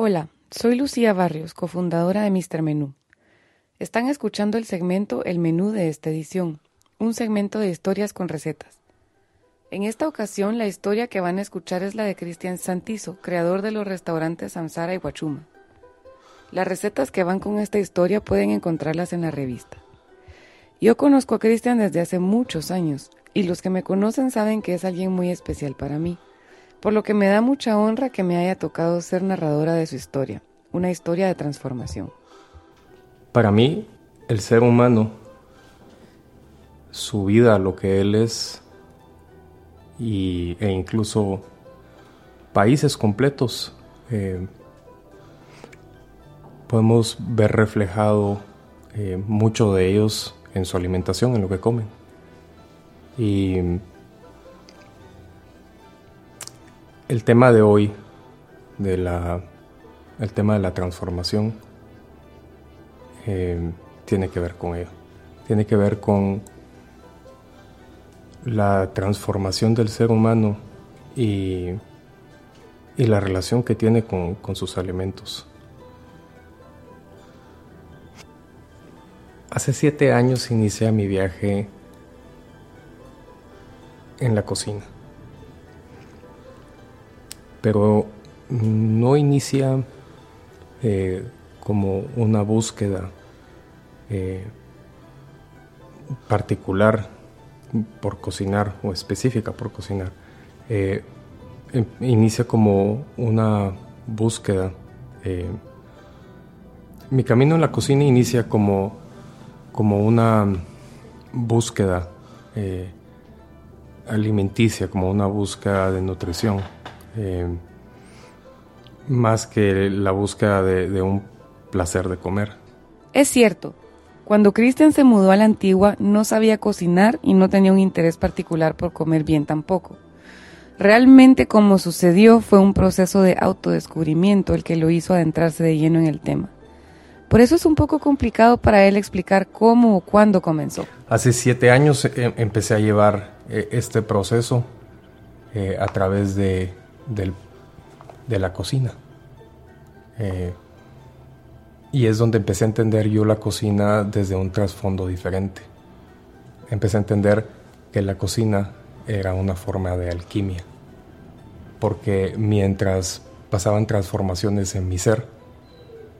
Hola, soy Lucía Barrios, cofundadora de Mr. Menú. Están escuchando el segmento El Menú de esta edición, un segmento de historias con recetas. En esta ocasión, la historia que van a escuchar es la de Cristian Santizo, creador de los restaurantes Samsara y Huachuma. Las recetas que van con esta historia pueden encontrarlas en la revista. Yo conozco a Cristian desde hace muchos años, y los que me conocen saben que es alguien muy especial para mí por lo que me da mucha honra que me haya tocado ser narradora de su historia, una historia de transformación. Para mí, el ser humano, su vida, lo que él es, y, e incluso países completos, eh, podemos ver reflejado eh, mucho de ellos en su alimentación, en lo que comen. Y el tema de hoy, de la, el tema de la transformación, eh, tiene que ver con ello. Tiene que ver con la transformación del ser humano y, y la relación que tiene con, con sus alimentos. Hace siete años inicié mi viaje en la cocina pero no inicia eh, como una búsqueda eh, particular por cocinar o específica por cocinar. Eh, em, inicia como una búsqueda. mi camino en la cocina inicia como, como una búsqueda alimenticia, como una búsqueda de nutrición. Eh, más que la búsqueda de, un placer de comer. Es cierto, cuando Christian se mudó a la antigua no sabía cocinar y no tenía un interés particular por comer bien tampoco. Realmente como sucedió fue un proceso de autodescubrimiento el que lo hizo adentrarse de lleno en el tema. Por eso es un poco complicado para él explicar cómo o cuándo comenzó. Hace siete años eh, empecé a llevar eh, este proceso a través de de la cocina. Eh, y es donde empecé a entender yo la cocina desde un trasfondo diferente. Empecé a entender que la cocina era una forma de alquimia, porque mientras pasaban transformaciones en mi ser,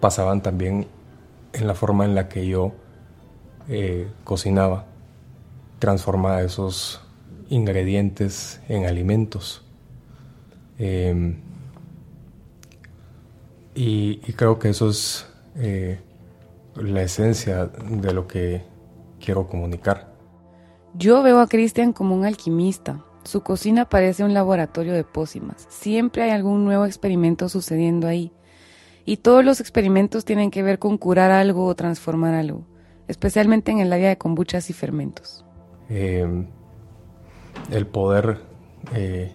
pasaban también en la forma en la que yo eh, cocinaba, transformaba esos ingredientes en alimentos. Em, y, creo que eso es eh, la esencia de lo que quiero comunicar. Yo veo a Cristian como un alquimista. Su cocina parece un laboratorio de pócimas. Siempre hay algún nuevo experimento sucediendo ahí. Y todos los experimentos tienen que ver con curar algo o transformar algo, especialmente en el área de kombuchas y fermentos. Em, el poder eh,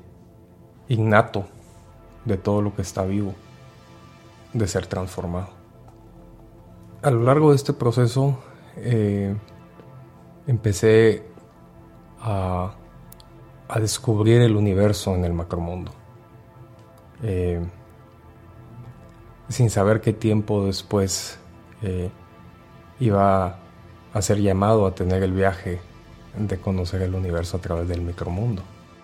innato de todo lo que está vivo, de ser transformado. A lo largo de este proceso eh, empecé a, descubrir el universo en el macromundo. Eh, sin saber qué tiempo después eh, iba a ser llamado a tener el viaje de conocer el universo a través del micromundo.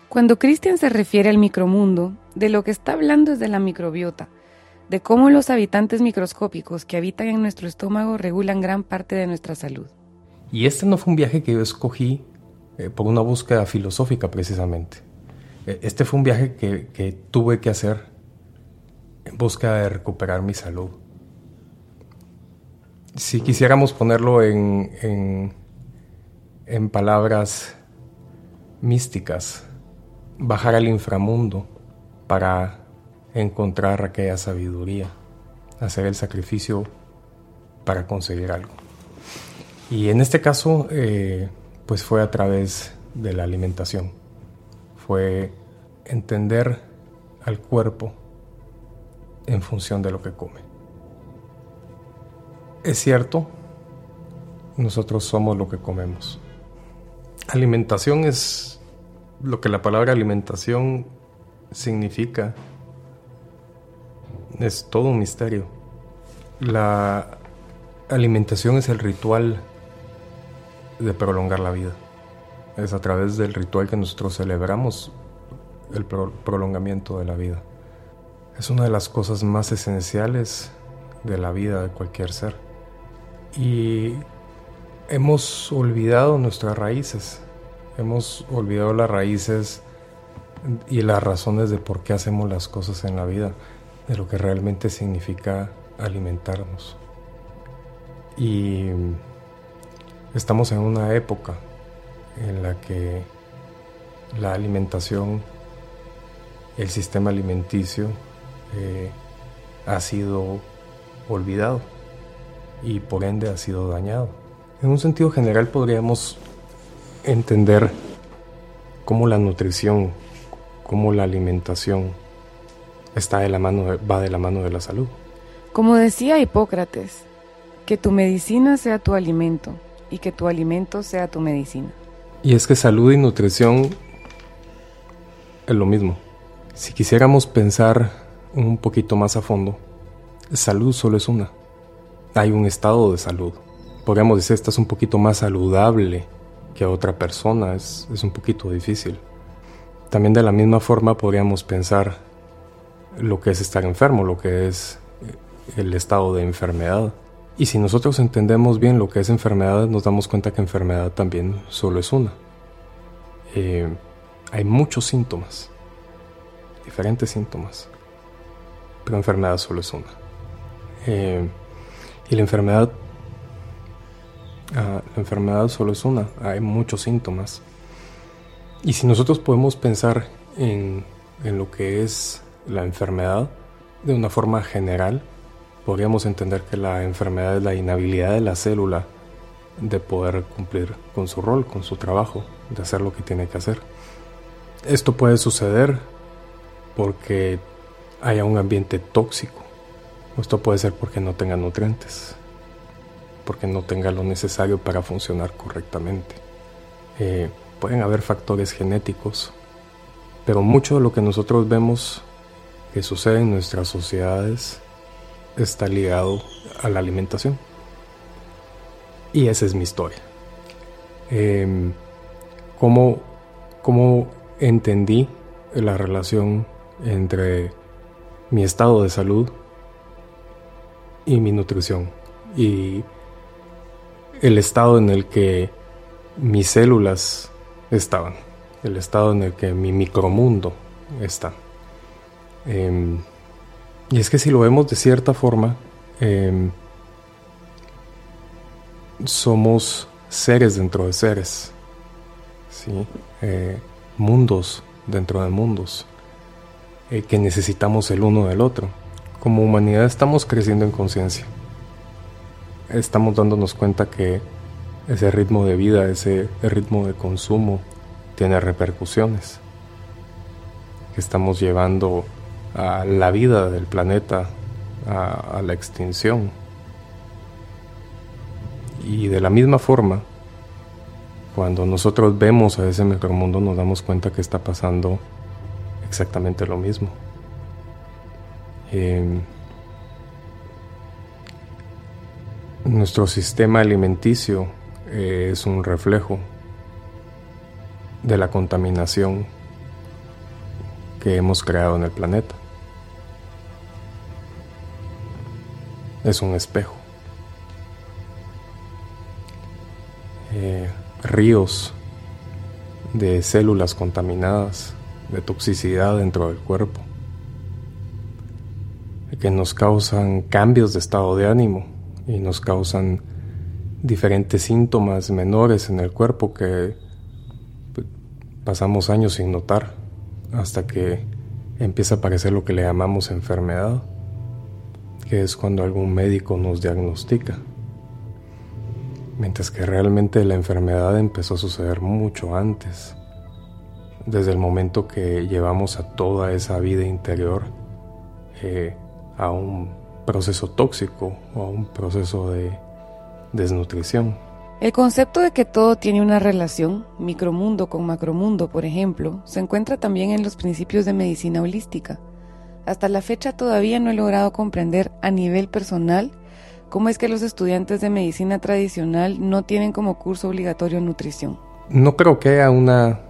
Cuando Christian se refiere al micromundo, de lo que está hablando es de la microbiota, de cómo los habitantes microscópicos que habitan en nuestro estómago regulan gran parte de nuestra salud. Y este no fue un viaje que yo escogí eh, por una búsqueda filosófica precisamente. Eh, este fue un viaje que, tuve que hacer en busca de recuperar mi salud. Si quisiéramos ponerlo en, en palabras místicas, bajar al inframundo para encontrar aquella sabiduría, hacer el sacrificio para conseguir algo. Y en este caso, eh, pues fue a través de la alimentación, fue entender al cuerpo en función de lo que come. Es cierto, nosotros somos lo que comemos. Alimentación es lo que la palabra alimentación significa es todo un misterio. La alimentación es el ritual de prolongar la vida. Es a través del ritual que nosotros celebramos el prolongamiento de la vida. Es una de las cosas más esenciales de la vida de cualquier ser. Y hemos olvidado nuestras raíces. Hemos olvidado las raíces y las razones de por qué hacemos las cosas en la vida, de lo que realmente significa alimentarnos. Y estamos en una época en la que la alimentación, el sistema alimenticio eh, ha sido olvidado y por ende ha sido dañado. En un sentido general podríamos entender cómo la nutrición, cómo la alimentación está de la mano, va de la mano de la salud. Como decía Hipócrates, que tu medicina sea tu alimento y que tu alimento sea tu medicina. Y es que salud y nutrición es lo mismo. Si quisiéramos pensar un poquito más a fondo, salud solo es una. Hay un estado de salud. Podríamos decir, estás un poquito más saludable que otra persona, es, es un poquito difícil. También de la misma forma podríamos pensar lo que es estar enfermo, lo que es el estado de enfermedad. Y si nosotros entendemos bien lo que es enfermedad, nos damos cuenta que enfermedad también solo es una. Eh, hay muchos síntomas, diferentes síntomas, pero enfermedad solo es una. Eh, y la enfermedad, la enfermedad solo es una, hay muchos síntomas. Y si nosotros podemos pensar en, en lo que es la enfermedad de una forma general, podríamos entender que la enfermedad es la inhabilidad de la célula de poder cumplir con su rol, con su trabajo, de hacer lo que tiene que hacer. Esto puede suceder porque haya un ambiente tóxico. Esto puede ser porque no tenga nutrientes, porque no tenga lo necesario para funcionar correctamente. Eh, pueden haber factores genéticos, pero mucho de lo que nosotros vemos que sucede en nuestras sociedades está ligado a la alimentación. Y esa es mi historia. Eh, ¿cómo, ¿Cómo entendí la relación entre mi estado de salud y mi nutrición? Y el estado en el que mis células estaban, el estado en el que mi micromundo está. Eh, y es que si lo vemos de cierta forma, em, somos seres dentro de seres, ¿sí? Eh, mundos dentro de mundos, eh, que necesitamos el uno del otro. Como humanidad estamos creciendo en conciencia. Estamos dándonos cuenta que ese ritmo de vida, ese ritmo de consumo tiene repercusiones. Que estamos llevando a la vida del planeta a, la extinción. Y de la misma forma, cuando nosotros vemos a ese micromundo nos damos cuenta que está pasando exactamente lo mismo. Em, nuestro sistema alimenticio eh, es un reflejo de la contaminación que hemos creado en el planeta. Es un espejo. Eh, ríos de células contaminadas, de toxicidad dentro del cuerpo, que nos causan cambios de estado de ánimo y nos causan diferentes síntomas menores en el cuerpo que pasamos años sin notar hasta que empieza a aparecer lo que le llamamos enfermedad, que es cuando algún médico nos diagnostica. Mientras que realmente la enfermedad empezó a suceder mucho antes, desde el momento que llevamos a toda esa vida interior eh, a un proceso tóxico o a un proceso de desnutrición. El concepto de que todo tiene una relación, micromundo con macromundo, por ejemplo, se encuentra también en los principios de medicina holística. Hasta la fecha todavía no he logrado comprender a nivel personal cómo es que los estudiantes de medicina tradicional no tienen como curso obligatorio nutrición. No creo que haya una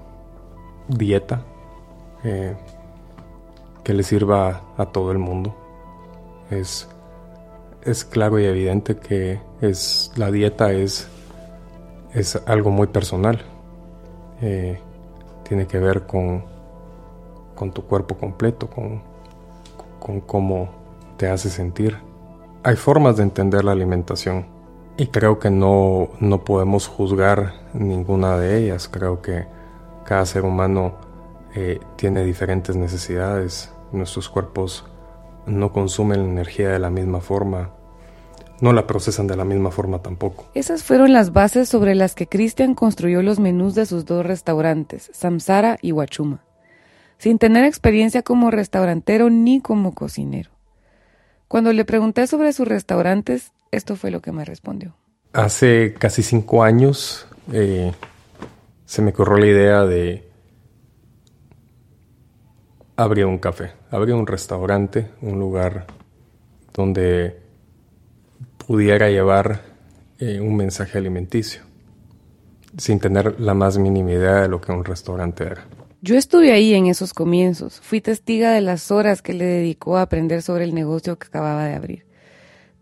dieta eh, que le sirva a todo el mundo. Es, es claro y evidente que es, la dieta es, es algo muy personal. Eh, tiene que ver con, con tu cuerpo completo, con, con cómo te hace sentir. Hay formas de entender la alimentación y creo que no, no podemos juzgar ninguna de ellas. Creo que cada ser humano eh, tiene diferentes necesidades. Nuestros cuerpos no consumen la energía de la misma forma, no la procesan de la misma forma tampoco. Esas fueron las bases sobre las que Christian construyó los menús de sus dos restaurantes, Samsara y Huachuma, sin tener experiencia como restaurantero ni como cocinero. Cuando le pregunté sobre sus restaurantes, esto fue lo que me respondió. Hace casi cinco años eh, se me corrió la idea de abrir un café, abrir un restaurante, un lugar donde pudiera llevar eh, un mensaje alimenticio, sin tener la más mínima idea de lo que un restaurante era. Yo estuve ahí en esos comienzos, fui testiga de las horas que le dedicó a aprender sobre el negocio que acababa de abrir.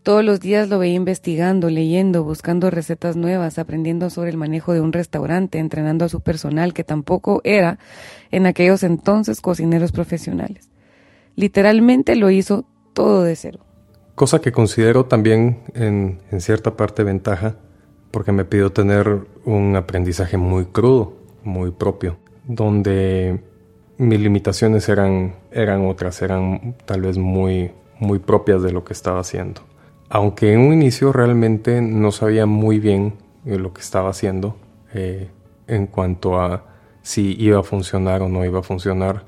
Todos los días lo veía investigando, leyendo, buscando recetas nuevas, aprendiendo sobre el manejo de un restaurante, entrenando a su personal, que tampoco era en aquellos entonces cocineros profesionales. Literalmente lo hizo todo de cero cosa que considero también en, cierta parte ventaja, porque me pidió tener un aprendizaje muy crudo, muy propio, donde mis limitaciones eran, eran otras, eran tal vez muy, muy propias de lo que estaba haciendo. Aunque en un inicio realmente no sabía muy bien lo que estaba haciendo eh, en cuanto a si iba a funcionar o no iba a funcionar,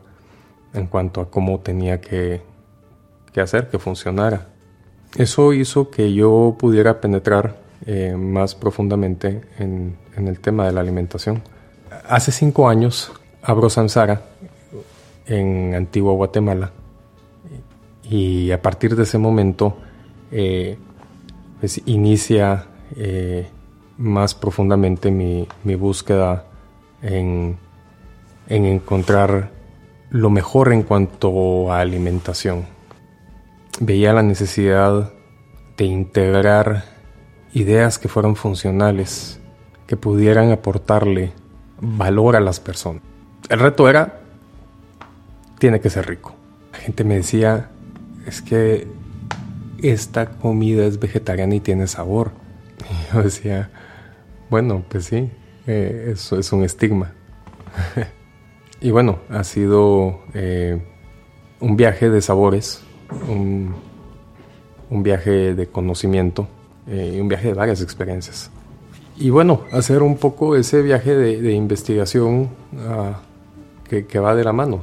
en cuanto a cómo tenía que, que hacer que funcionara. Eso hizo que yo pudiera penetrar eh, más profundamente en, el tema de la alimentación. Hace cinco años abro Samsara en Antigua Guatemala y a partir de ese momento eh, pues inicia eh, más profundamente mi, búsqueda en, en encontrar lo mejor en cuanto a alimentación veía la necesidad de integrar ideas que fueran funcionales, que pudieran aportarle valor a las personas. El reto era, tiene que ser rico. La gente me decía, es que esta comida es vegetariana y tiene sabor. Y yo decía, bueno, pues sí, eh, eso es un estigma. y bueno, ha sido eh, un viaje de sabores un, viaje de conocimiento eh, y un viaje de varias experiencias. Y bueno, hacer un poco ese viaje de, investigación ah, que, va de la mano,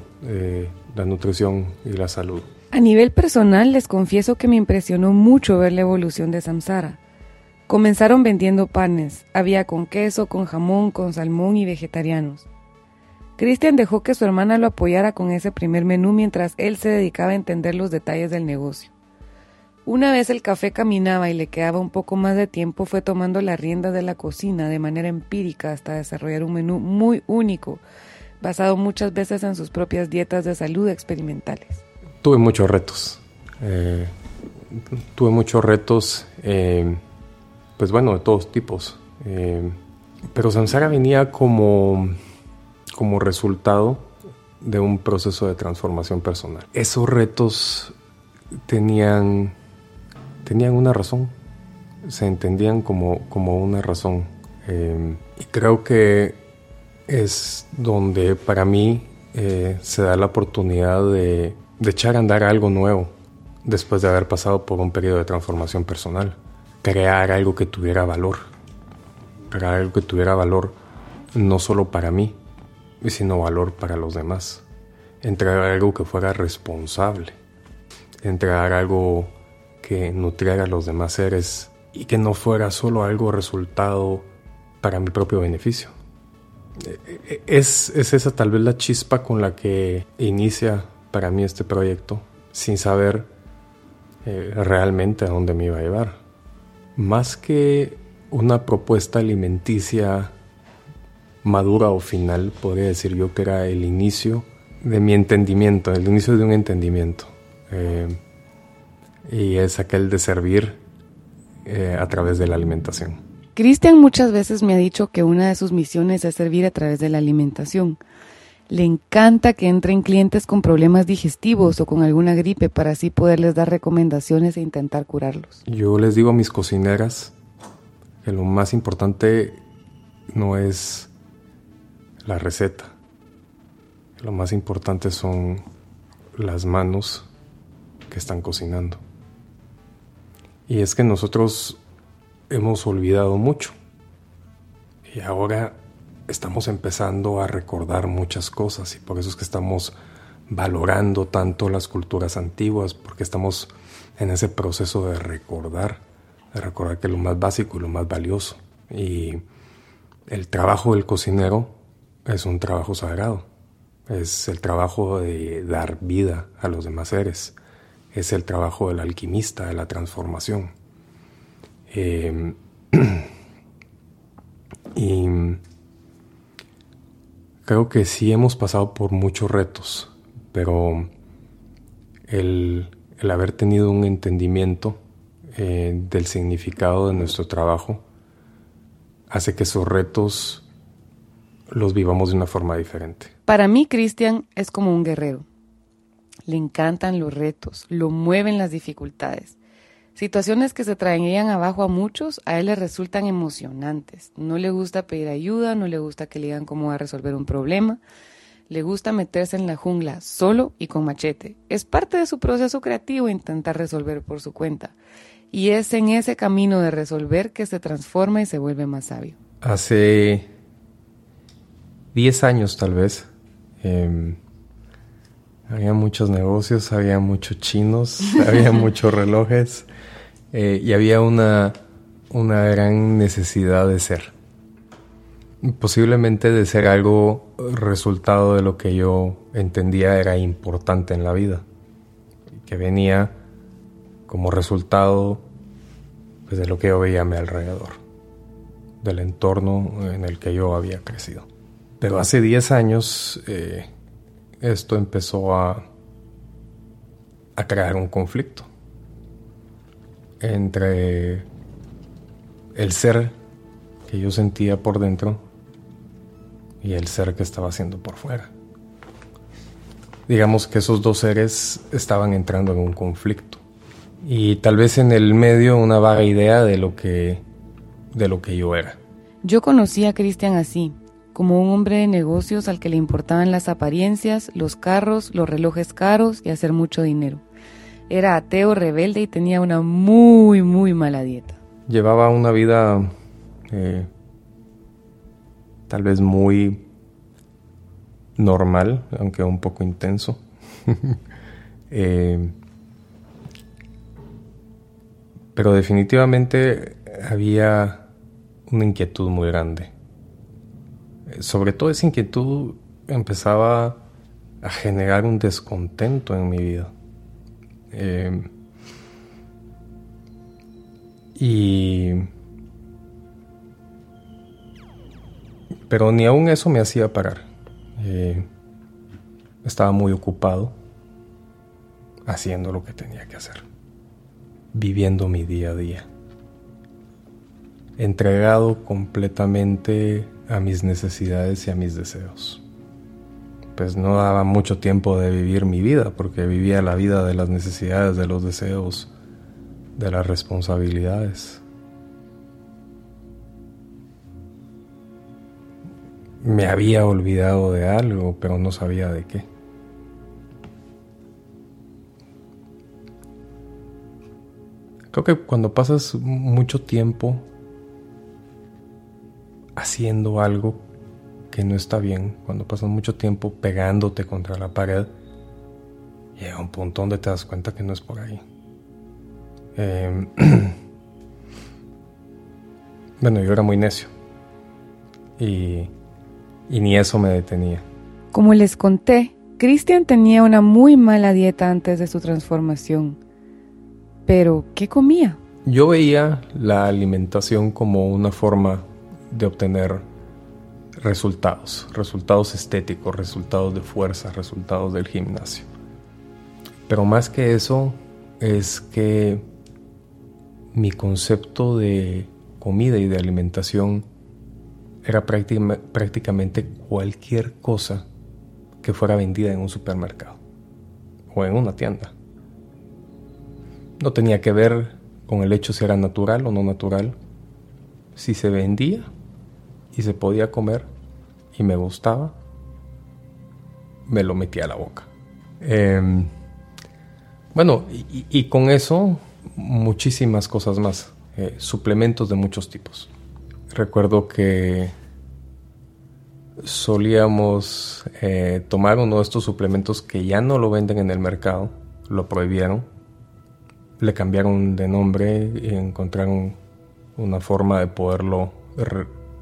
la nutrición y la salud. A nivel personal, les confieso que me impresionó mucho ver la evolución de Samsara. Comenzaron vendiendo panes, había con queso, con jamón, con salmón y vegetarianos. Christian dejó que su hermana lo apoyara con ese primer menú mientras él se dedicaba a entender los detalles del negocio. Una vez el café caminaba y le quedaba un poco más de tiempo, fue tomando las riendas de la cocina de manera empírica hasta desarrollar un menú muy único, basado muchas veces en sus propias dietas de salud experimentales. Tuve muchos retos. Eh, tuve muchos retos, eh, pues bueno, de todos tipos. Eh, pero Samsara venía como como resultado de un proceso de transformación personal. Esos retos tenían, tenían una razón, se entendían como, como una razón. Y creo que es donde para mí se da la oportunidad de, de echar a andar algo nuevo después de haber pasado por un periodo de transformación personal. Crear algo que tuviera valor. Crear algo que tuviera valor no solo para mí, sino valor para los demás. Entregar algo que fuera responsable. Entregar algo que nutriera a los demás seres y que no fuera solo algo resultado para mi propio beneficio. E, e, es, es esa tal vez la chispa con la que inicia para mí este proyecto. sin saber eh, realmente a dónde me iba a llevar. Más que una propuesta alimenticia madura o final, podría decir yo que era el inicio de mi entendimiento, el inicio de un entendimiento. Eh, y es aquel de servir eh, a través de la alimentación. Cristian muchas veces me ha dicho que una de sus misiones es servir a través de la alimentación. Le encanta que entren clientes con problemas digestivos o con alguna gripe para así poderles dar recomendaciones e intentar curarlos. Yo les digo a mis cocineras que lo más importante no es la receta. Lo más importante son las manos que están cocinando. Y es que nosotros hemos olvidado mucho. Y ahora estamos empezando a recordar muchas cosas y por eso es que estamos valorando tanto las culturas antiguas, porque estamos en ese proceso de recordar, de recordar que lo más básico y lo más valioso. Y el trabajo del cocinero es un trabajo sagrado. Es el trabajo de dar vida a los demás seres. Es el trabajo del alquimista, de la transformación. Eh, y creo que sí hemos pasado por muchos retos, pero el, haber tenido un entendimiento eh, del significado de nuestro trabajo hace que esos retos los vivamos de una forma diferente. Para mí, Cristian es como un guerrero. Le encantan los retos, lo mueven las dificultades. Situaciones que se traían abajo a muchos, a él le resultan emocionantes. No le gusta pedir ayuda, no le gusta que le digan cómo va a resolver un problema. Le gusta meterse en la jungla solo y con machete. Es parte de su proceso creativo intentar resolver por su cuenta. Y es en ese camino de resolver que se transforma y se vuelve más sabio. Hace 10 años tal vez. Em, había muchos negocios, había muchos chinos, había muchos relojes eh, y había una, una gran necesidad de ser. Posiblemente de ser algo resultado de lo que yo entendía era importante en la vida, que venía como resultado pues, de lo que yo veía a mi alrededor, del entorno en el que yo había crecido. Pero hace 10 años eh, esto empezó a, a crear un conflicto entre el ser que yo sentía por dentro y el ser que estaba haciendo por fuera. Digamos que esos dos seres estaban entrando en un conflicto. Y tal vez en el medio una vaga idea de lo que, de lo que yo era. Yo conocí a Cristian así, como un hombre de negocios al que le importaban las apariencias, los carros, los relojes caros y hacer mucho dinero. Era ateo, rebelde y tenía una muy, muy mala dieta. Llevaba una vida eh, tal vez muy normal, aunque un poco intenso. Eh, pero definitivamente había una inquietud muy grande sobre todo esa inquietud empezaba a generar un descontento en mi vida. Eh, y... Pero ni aún eso me hacía parar. Eh, estaba muy ocupado haciendo lo que tenía que hacer, viviendo mi día a día, entregado completamente a mis necesidades y a mis deseos. Pues no daba mucho tiempo de vivir mi vida, porque vivía la vida de las necesidades, de los deseos, de las responsabilidades. Me había olvidado de algo, pero no sabía de qué. Creo que cuando pasas mucho tiempo haciendo algo que no está bien, cuando pasas mucho tiempo pegándote contra la pared, llega un punto donde te das cuenta que no es por ahí. Em, bueno, yo era muy necio y, y ni eso me detenía. Como les conté, Cristian tenía una muy mala dieta antes de su transformación. Pero, ¿qué comía? Yo veía la alimentación como una forma de obtener resultados, resultados estéticos, resultados de fuerza, resultados del gimnasio. Pero más que eso es que mi concepto de comida y de alimentación era prácticamente cualquier cosa que fuera vendida en un supermercado o en una tienda. No tenía que ver con el hecho si era natural o no natural. Si se vendía y se podía comer y me gustaba, me lo metía a la boca. Em, bueno, y, con eso muchísimas cosas más, eh, suplementos de muchos tipos. Recuerdo que solíamos eh, tomar uno de estos suplementos que ya no lo venden en el mercado, lo prohibieron, le cambiaron de nombre y encontraron una forma de poderlo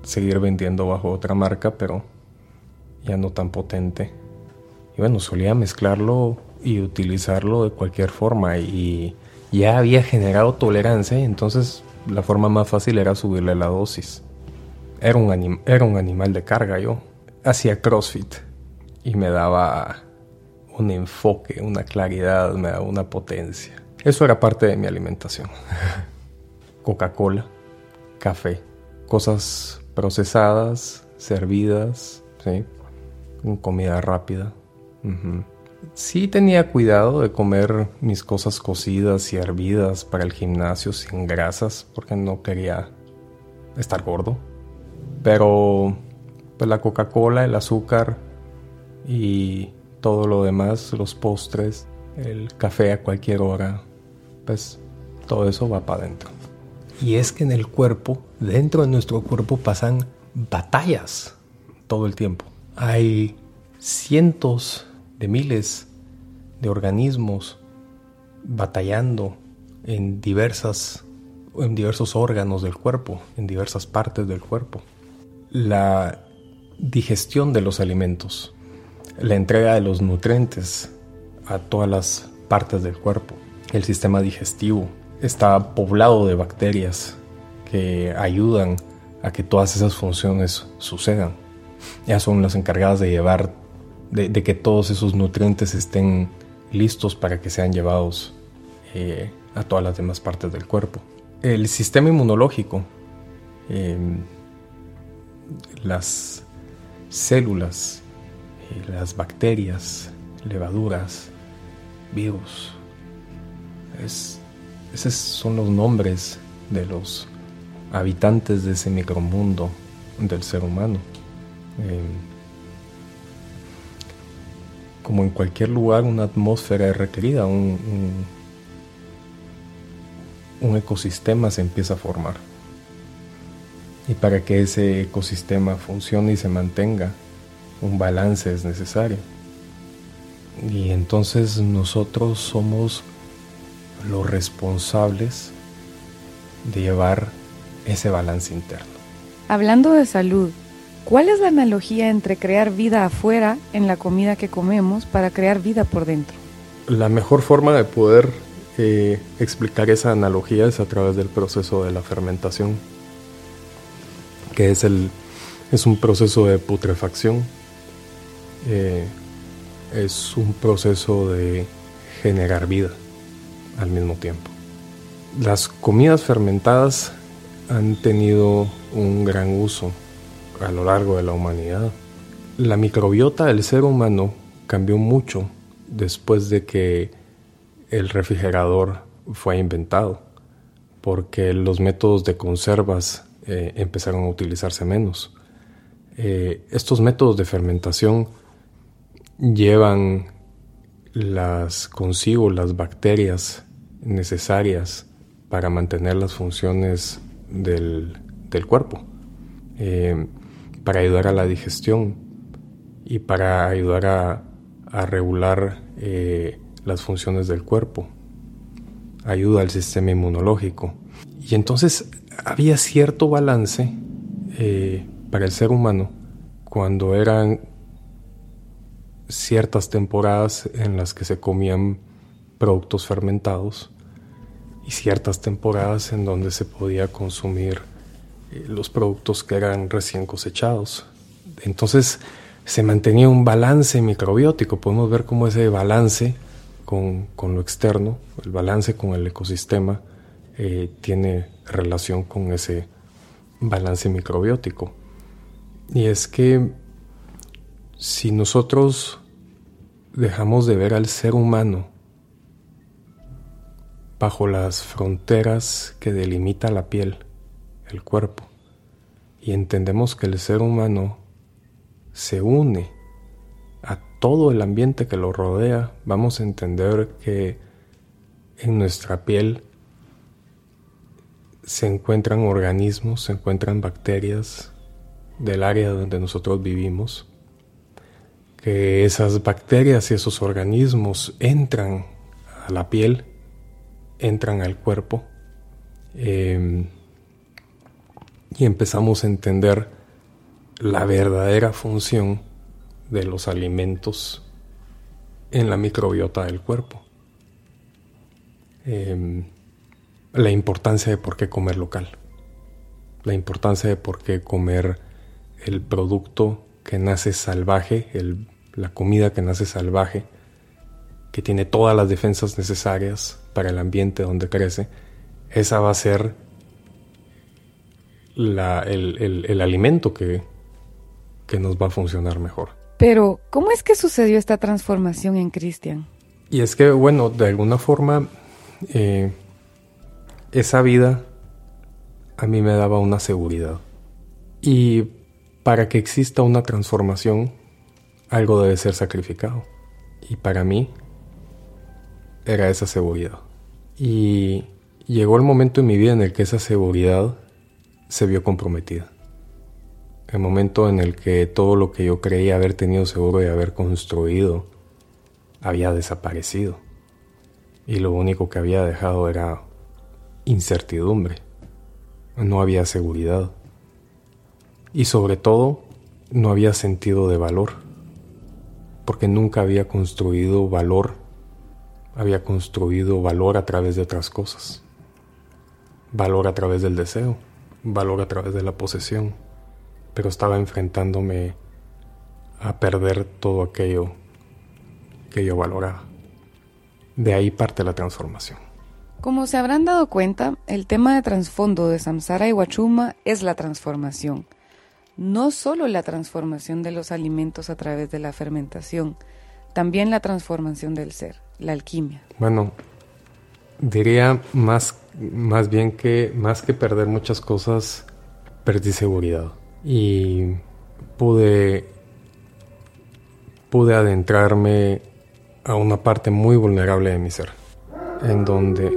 seguir vendiendo bajo otra marca, pero ya no tan potente. Y bueno, solía mezclarlo y utilizarlo de cualquier forma y ya había generado tolerancia, entonces la forma más fácil era subirle la dosis. Era un, era un animal de carga yo. Hacía CrossFit y me daba un enfoque, una claridad, me daba una potencia. Eso era parte de mi alimentación. Coca-Cola, café, cosas procesadas, servidas, ¿sí? comida rápida. Sí tenía cuidado de comer mis cosas cocidas y hervidas para el gimnasio sin grasas porque no quería estar gordo. Pero pues la Coca-Cola, el azúcar y todo lo demás, los postres, el café a cualquier hora, pues todo eso va para adentro. Y es que en el cuerpo, dentro de nuestro cuerpo pasan batallas todo el tiempo. Hay cientos de miles de organismos batallando en diversas en diversos órganos del cuerpo, en diversas partes del cuerpo. La digestión de los alimentos, la entrega de los nutrientes a todas las partes del cuerpo, el sistema digestivo está poblado de bacterias que ayudan a que todas esas funciones sucedan. Ya son las encargadas de llevar, de, que todos esos nutrientes estén listos para que sean llevados eh, a todas las demás partes del cuerpo. El sistema inmunológico, em, las células, eh, las bacterias, levaduras, virus, esos son los nombres de los habitantes de ese micromundo del ser humano. Eh, como en cualquier lugar, una atmósfera es requerida, un, un, ecosistema se empieza a formar. Y para que ese ecosistema funcione y se mantenga, un balance es necesario. Y entonces nosotros somos los responsables de llevar ese balance interno. Hablando de salud, ¿cuál es la analogía entre crear vida afuera en la comida que comemos para crear vida por dentro? La mejor forma de poder eh, explicar esa analogía es a través del proceso de la fermentación, que es, el, es un proceso de putrefacción, eh, es un proceso de generar vida al mismo tiempo. Las comidas fermentadas han tenido un gran uso a lo largo de la humanidad. La microbiota del ser humano cambió mucho después de que el refrigerador fue inventado, porque los métodos de conservas eh, empezaron a utilizarse menos. Eh, estos métodos de fermentación llevan las consigo las bacterias necesarias para mantener las funciones del, cuerpo, eh, para ayudar a la digestión y para ayudar a, regular eh, las funciones del cuerpo, ayuda al sistema inmunológico. Y entonces había cierto balance eh, para el ser humano cuando eran ciertas temporadas en las que se comían productos fermentados y ciertas temporadas en donde se podía consumir eh, los productos que eran recién cosechados. Entonces se mantenía un balance microbiótico. Podemos ver cómo ese balance con, lo externo, el balance con el ecosistema, eh, tiene relación con ese balance microbiótico. Y es que si nosotros dejamos de ver al ser humano bajo las fronteras que delimita la piel, el cuerpo, y entendemos que el ser humano se une a todo el ambiente que lo rodea, vamos a entender que en nuestra piel se encuentran organismos, se encuentran bacterias del área donde nosotros vivimos, que esas bacterias y esos organismos entran a la piel, entran al cuerpo, em, y empezamos a entender la verdadera función de los alimentos en la microbiota del cuerpo. Em, la importancia de por qué comer local, la importancia de por qué comer el producto que nace salvaje, la comida que nace salvaje, que tiene todas las defensas necesarias para el ambiente donde crece, esa va a ser el, alimento que, que nos va a funcionar mejor. Pero, ¿cómo es que sucedió esta transformación en Cristian? Y es que, bueno, de alguna forma, eh, esa vida a mí me daba una seguridad. Y para que exista una transformación, algo debe ser sacrificado. Y para mí era esa seguridad. Y llegó el momento en mi vida en el que esa seguridad se vio comprometida. El momento en el que todo lo que yo creía haber tenido seguro y haber construido había desaparecido. Y lo único que había dejado era incertidumbre, no había seguridad y sobre todo no había sentido de valor, porque nunca había construido valor, había construido valor a través de otras cosas, valor a través del deseo, valor a través de la posesión, pero estaba enfrentándome a perder todo aquello que yo valoraba. De ahí parte la transformación. Como se habrán dado cuenta, el tema de trasfondo de Samsara y Wachuma es la transformación. No solo la transformación de los alimentos a través de la fermentación, también la transformación del ser, la alquimia. Bueno, diría más, más bien que más que perder muchas cosas, perdí seguridad. Y pude, pude adentrarme a una parte muy vulnerable de mi ser, en donde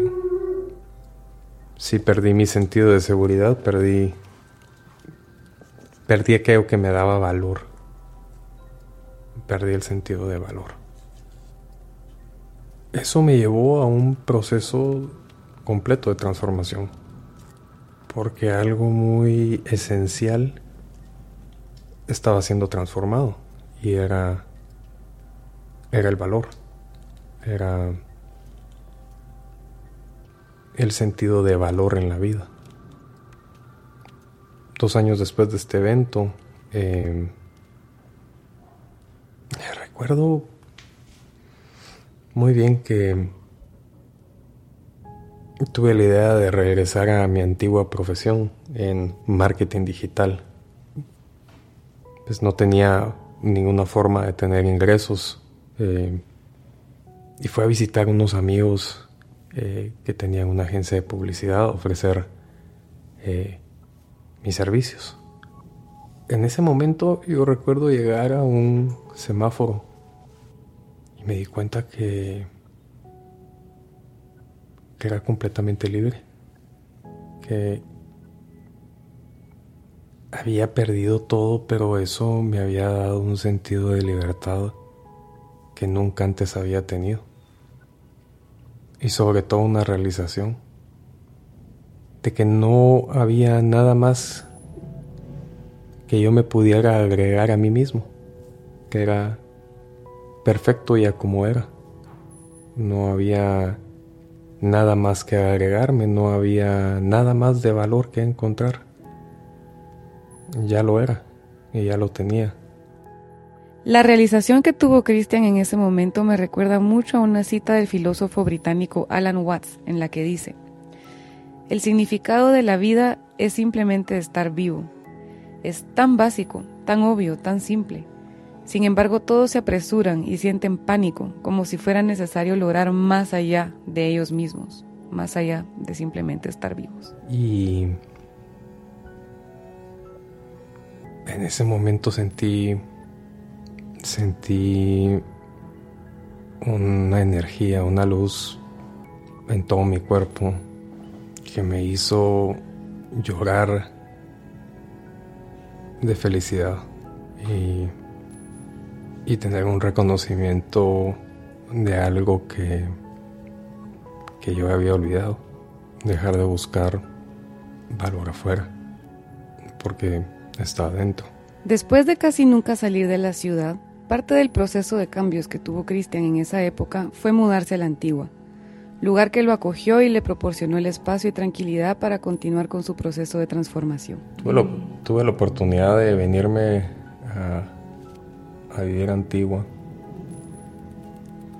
sí perdí mi sentido de seguridad, perdí, perdí aquello que me daba valor, perdí el sentido de valor. Eso me llevó a un proceso completo de transformación, porque algo muy esencial estaba siendo transformado y era, era el valor, era el sentido de valor en la vida. Dos años después de este evento, eh, recuerdo muy bien que tuve la idea de regresar a mi antigua profesión en marketing digital. Pues no tenía ninguna forma de tener ingresos eh, y fue a visitar unos amigos eh, que tenía una agencia de publicidad ofrecer eh, mis servicios. En ese momento yo recuerdo llegar a un semáforo y me di cuenta que, que era completamente libre, que había perdido todo, pero eso me había dado un sentido de libertad que nunca antes había tenido y sobre todo una realización de que no había nada más que yo me pudiera agregar a mí mismo, que era perfecto ya como era. No había nada más que agregarme, no había nada más de valor que encontrar. Ya lo era y ya lo tenía. La realización que tuvo Christian en ese momento me recuerda mucho a una cita del filósofo británico Alan Watts en la que dice, el significado de la vida es simplemente estar vivo. Es tan básico, tan obvio, tan simple. Sin embargo, todos se apresuran y sienten pánico, como si fuera necesario lograr más allá de ellos mismos, más allá de simplemente estar vivos. Y en ese momento sentí sentí una energía, una luz en todo mi cuerpo que me hizo llorar de felicidad y, tener un reconocimiento de algo que, que yo había olvidado, dejar de buscar valor afuera, porque está adentro. Después de casi nunca salir de la ciudad, Parte del proceso de cambios que tuvo Cristian en esa época fue mudarse a la antigua, lugar que lo acogió y le proporcionó el espacio y tranquilidad para continuar con su proceso de transformación. Tuve, la oportunidad de venirme a, vivir Antigua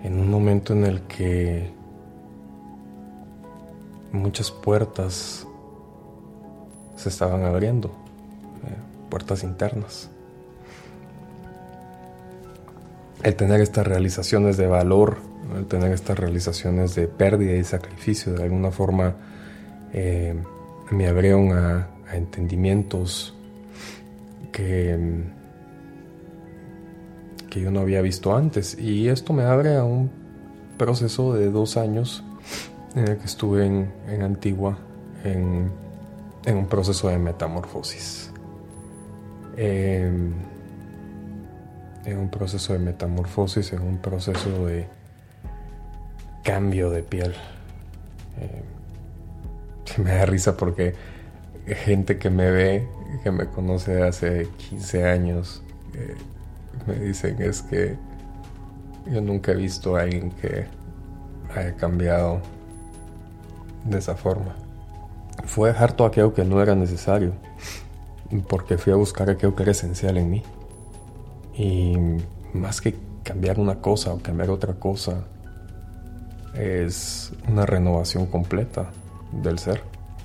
en un momento en el que muchas puertas se estaban abriendo, eh, puertas internas el tener estas realizaciones de valor, el tener estas realizaciones de pérdida y sacrificio, de alguna forma eh, me abrieron a, entendimientos que, que yo no había visto antes. Y esto me abre a un proceso de dos años en el que estuve en, Antigua en, un proceso de metamorfosis. Eh, en un proceso de metamorfosis, en un proceso de cambio de piel. Eh, me da risa porque gente que me ve, que me conoce hace 15 años, eh, me dicen es que yo nunca he visto a alguien que haya cambiado de esa forma. Fue dejar todo aquello que no era necesario, porque fui a buscar aquello que era esencial en mí. Y más que cambiar una cosa o cambiar otra cosa, es una renovación completa del ser.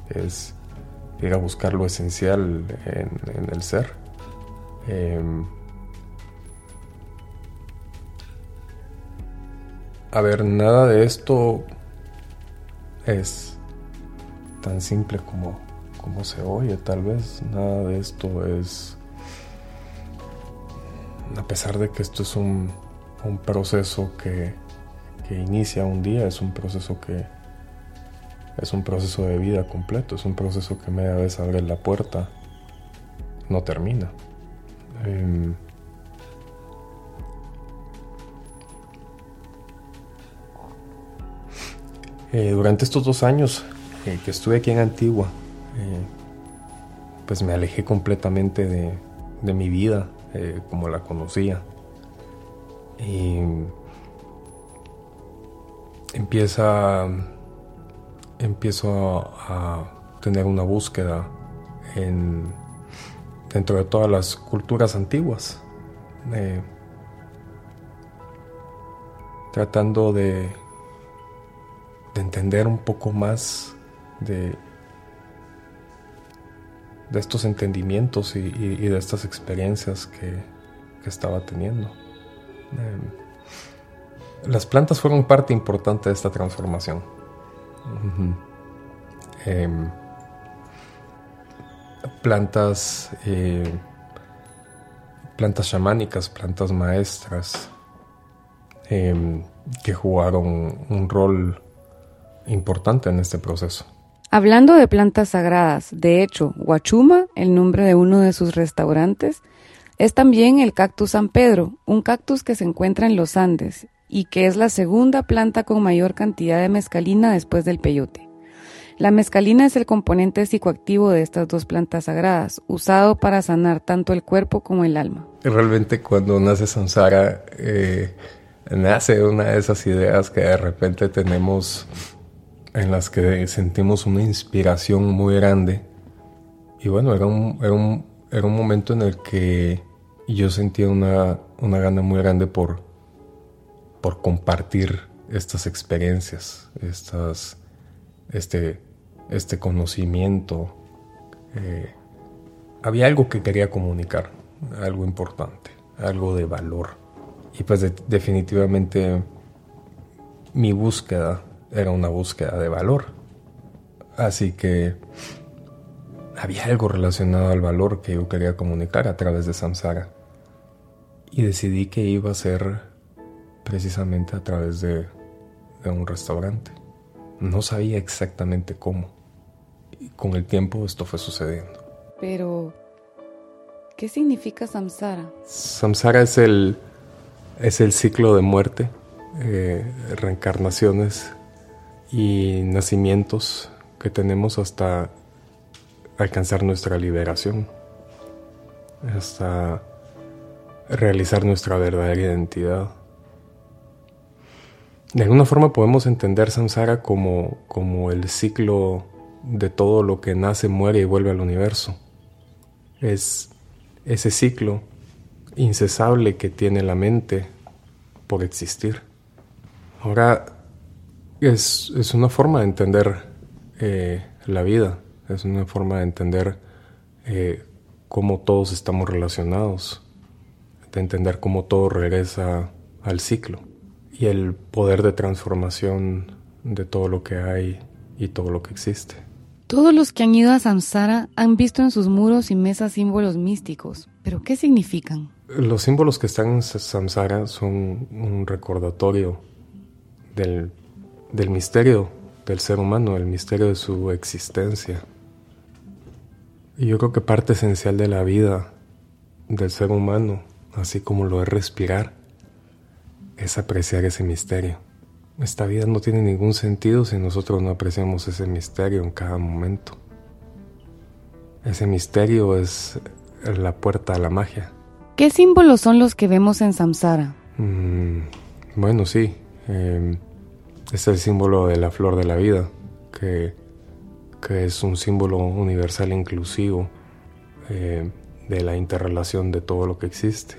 Es ir a buscar lo esencial en, el ser. Em, a ver, nada de esto es tan simple como, como se oye, tal vez. Nada de esto es a pesar de que esto es un, proceso que, inicia un día, es un proceso que es un proceso de vida completo, es un proceso que media vez abre la puerta, no termina. Em, eh, durante estos dos años eh, que estuve aquí en Antigua, eh, pues me alejé completamente de, de mi vida, como la conocía. Y empieza, empiezo a, tener una búsqueda en, dentro de todas las culturas antiguas, tratando de, de entender un poco más de de estos entendimientos y, de estas experiencias que, estaba teniendo. Em, las plantas fueron parte importante de esta transformación. Em, plantas, eh, plantas chamánicas, plantas maestras, em, que jugaron un rol importante en este proceso. Hablando de plantas sagradas, de hecho, Huachuma, el nombre de uno de sus restaurantes, es también el cactus San Pedro, un cactus que se encuentra en los Andes y que es la segunda planta con mayor cantidad de mescalina después del peyote. La mescalina es el componente psicoactivo de estas dos plantas sagradas, usado para sanar tanto el cuerpo como el alma. Realmente cuando nace Sansara, eh, me hace una de esas ideas que de repente tenemos en las que sentimos una inspiración muy grande. Y bueno, era un, era un, era un momento en el que yo sentía una, una gana muy grande por, por compartir estas experiencias, estas, este, este conocimiento. Eh, había algo que quería comunicar, algo importante, algo de valor. Y pues definitivamente mi búsqueda era una búsqueda de valor. Así que había algo relacionado al valor que yo quería comunicar a través de Samsara. Y decidí que iba a ser precisamente a través de, de un restaurante. No sabía exactamente cómo. Y con el tiempo esto fue sucediendo. Pero, ¿qué significa samsara? Samsara es el, es el ciclo de muerte, eh, reencarnaciones y nacimientos que tenemos hasta alcanzar nuestra liberación, hasta realizar nuestra verdadera identidad. De alguna forma podemos entender samsara como, como el ciclo de todo lo que nace, muere y vuelve al universo es ese ciclo incesable que tiene la mente por existir. Ahora es, una forma de entender eh, la vida, es una forma de entender eh, cómo todos estamos relacionados, de entender cómo todo regresa al ciclo y el poder de transformación de todo lo que hay y todo lo que existe. Todos los que han ido a Samsara han visto en sus muros y mesas símbolos místicos, pero ¿qué significan? Los símbolos que están en Samsara son un recordatorio del, del misterio del ser humano, el misterio de su existencia. Y yo creo que parte esencial de la vida del ser humano, así como lo es respirar, es apreciar ese misterio. Esta vida no tiene ningún sentido si nosotros no apreciamos ese misterio en cada momento. Ese misterio es la puerta a la magia. ¿Qué símbolos son los que vemos en Samsara? Mm, bueno, sí. Em, es el símbolo de la flor de la vida, que, que es un símbolo universal e inclusivo eh, de la interrelación de todo lo que existe.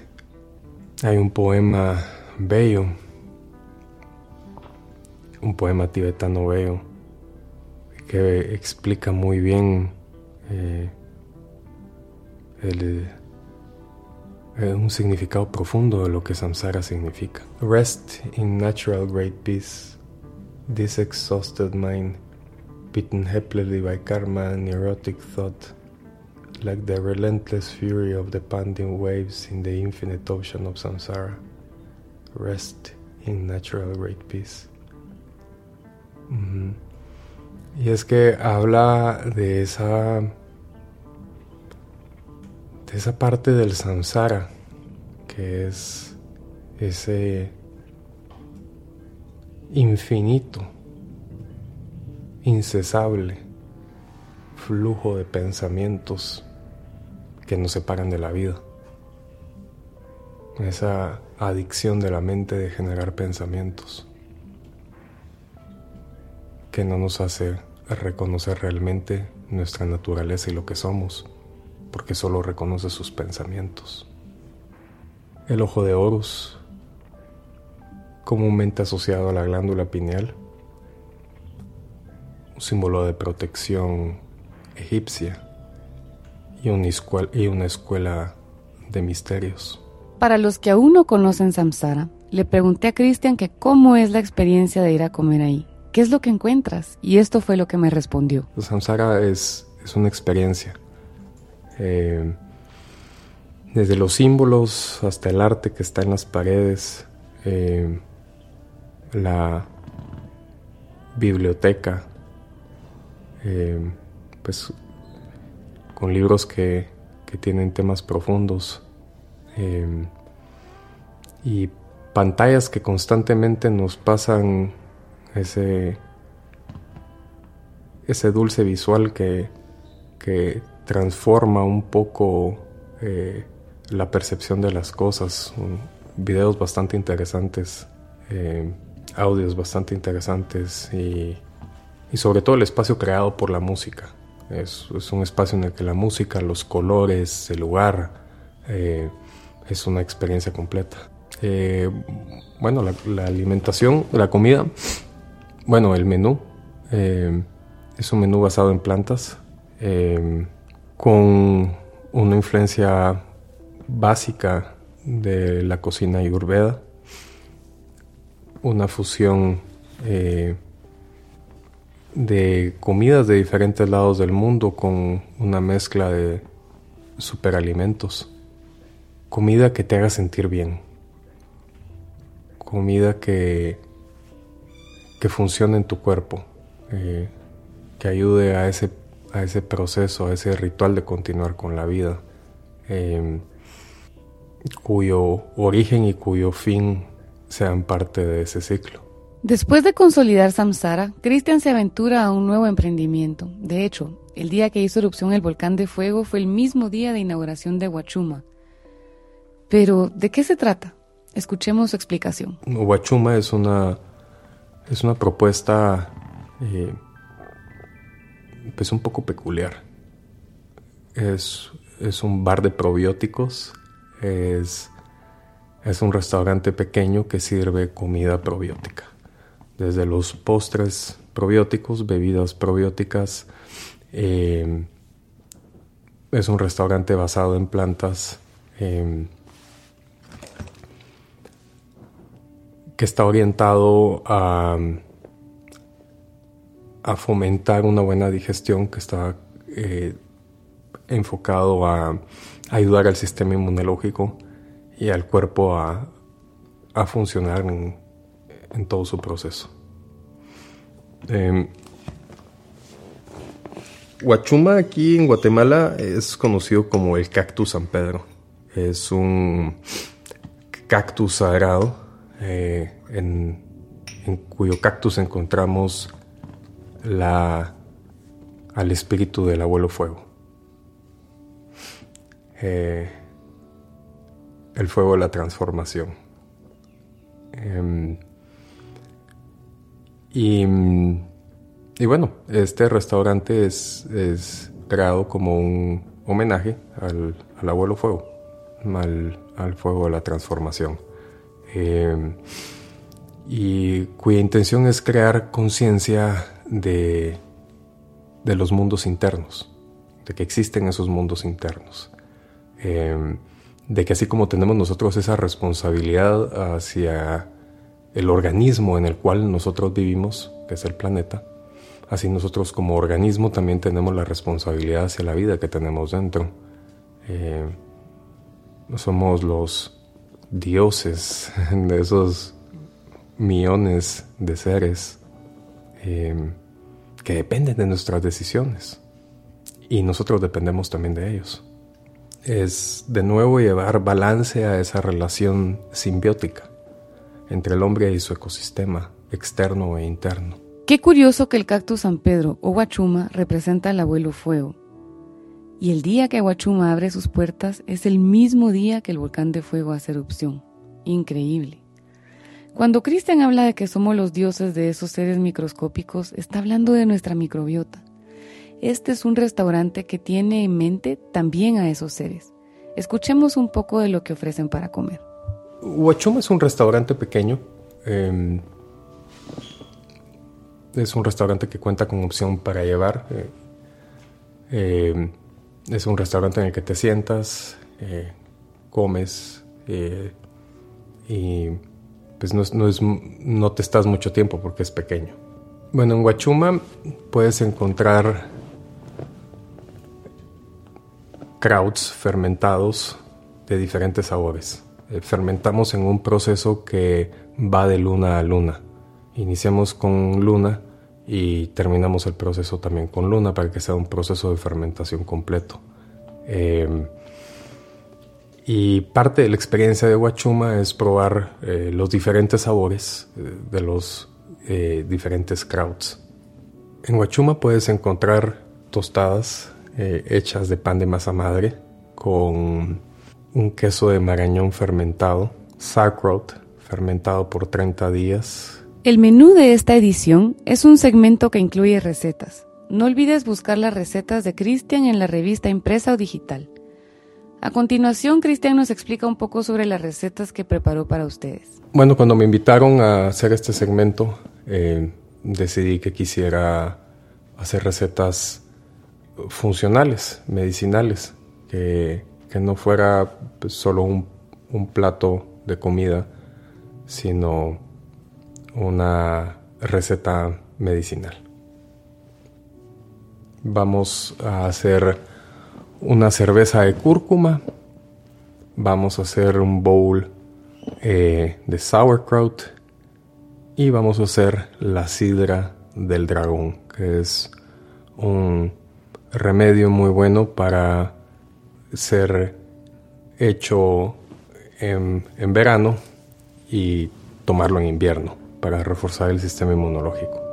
Hay un poema bello un poema tibetano veo que explica muy bien eh, el, eh, un significado profundo de lo que samsara significa. Rest in natural great peace, this exhausted mind, beaten helplessly by karma and neurotic thought, like the relentless fury of the pounding waves in the infinite ocean of samsara. Rest in natural great peace. Y es que habla de esa de esa parte del samsara que es ese infinito, incesable flujo de pensamientos que nos separan de la vida. Esa adicción de la mente de generar pensamientos que no nos hace reconocer realmente nuestra naturaleza y lo que somos, porque solo reconoce sus pensamientos. El ojo de Horus, comúnmente asociado a la glándula pineal, un símbolo de protección egipcia y una, escuela, de misterios. Para los que aún no conocen Samsara, le pregunté a Cristian que cómo es la experiencia de ir a comer ahí. ¿Qué es lo que encuentras? Y esto fue lo que me respondió. Samsara es, es una experiencia. Eh, desde los símbolos hasta el arte que está en las paredes, eh, la biblioteca, eh, pues con libros que, que tienen temas profundos y pantallas que constantemente nos pasan ese, ese dulce visual que, que transforma un poco eh, la percepción de las cosas. videos bastante interesantes audios bastante interesantes y, sobre todo el espacio creado por la música. Es, un espacio en el que la música, los colores, el lugar, es una experiencia completa. bueno, la, alimentación, la comida, bueno, el menú es un menú basado en plantas con una influencia básica de la cocina ayurveda, una fusión eh, de comidas de diferentes lados del mundo con una mezcla de superalimentos, comida que te haga sentir bien, comida que, que funcione en tu cuerpo, eh, que ayude a ese a ese proceso, a ese ritual de continuar con la vida, em, cuyo origen y cuyo fin sean parte de ese ciclo. Después de consolidar Samsara, Christian se aventura a un nuevo emprendimiento. De hecho, el día que hizo erupción el volcán de fuego fue el mismo día de inauguración de Huachuma. Pero, ¿de qué se trata? Escuchemos su explicación. Huachuma es una, es una propuesta eh, pues un poco peculiar. Es, un bar de probióticos, es, es un restaurante pequeño que sirve comida probiótica. Desde los postres probióticos, bebidas probióticas, eh, es un restaurante basado en plantas em, que está orientado a a fomentar una buena digestión que está eh, enfocado a, ayudar al sistema inmunológico y al cuerpo a, funcionar en, todo su proceso. Eh, aquí en Guatemala es conocido como el cactus San Pedro. Es un cactus sagrado eh, en, cuyo cactus encontramos la, al espíritu del abuelo fuego. Eh, el fuego de la transformación. Em, y, y, bueno, este restaurante es, es, creado como un homenaje al, al abuelo fuego, al, al, fuego de la transformación. Em, y cuya intención es crear conciencia de, de los mundos internos, de que existen esos mundos internos, em, de que así como tenemos nosotros esa responsabilidad hacia el organismo en el cual nosotros vivimos, que es el planeta, así nosotros como organismo también tenemos la responsabilidad hacia la vida que tenemos dentro. Eh, somos los dioses de esos millones de seres Em, que dependen de nuestras decisiones y nosotros dependemos también de ellos. Es de nuevo llevar balance a esa relación simbiótica entre el hombre y su ecosistema externo e interno. Qué curioso que el cactus San Pedro o Huachuma representa al abuelo fuego. Y el día que Huachuma abre sus puertas es el mismo día que el volcán de fuego hace erupción. Increíble. Cuando Cristian habla de que somos los dioses de esos seres microscópicos, está hablando de nuestra microbiota. Este es un restaurante que tiene en mente también a esos seres. Escuchemos un poco de lo que ofrecen para comer. Huachuma es un restaurante pequeño. Em, es un restaurante que cuenta con opción para llevar. Eh, em, es un restaurante en el que te sientas, eh, comes eh, y pues no, es, no te estás mucho tiempo porque es pequeño. Bueno, en Huachuma puedes encontrar krauts fermentados de diferentes sabores. Eh, fermentamos en un proceso que va de luna a luna. Iniciamos con luna y terminamos el proceso también con luna para que sea un proceso de fermentación completo. Eh, y parte de la experiencia de Huachuma es probar eh, los diferentes sabores eh, de los eh, diferentes krauts. En Huachuma puedes encontrar tostadas hechas de pan de masa madre con un queso de marañón fermentado, sauerkraut fermentado por 30 días. El menú de esta edición es un segmento que incluye recetas. No olvides buscar las recetas de Cristian en la revista impresa o digital. A continuación, Cristian nos explica un poco sobre las recetas que preparó para ustedes. Bueno, cuando me invitaron a hacer este segmento, eh, decidí que quisiera hacer recetas funcionales, medicinales, que, no fuera pues, solo un, un plato de comida, sino una receta medicinal. Vamos a hacer una cerveza de cúrcuma. Vamos a hacer un bowl eh, de sauerkraut. Y vamos a hacer la sidra del dragón, que es un remedio muy bueno para ser hecho en, en verano y tomarlo en invierno para reforzar el sistema inmunológico.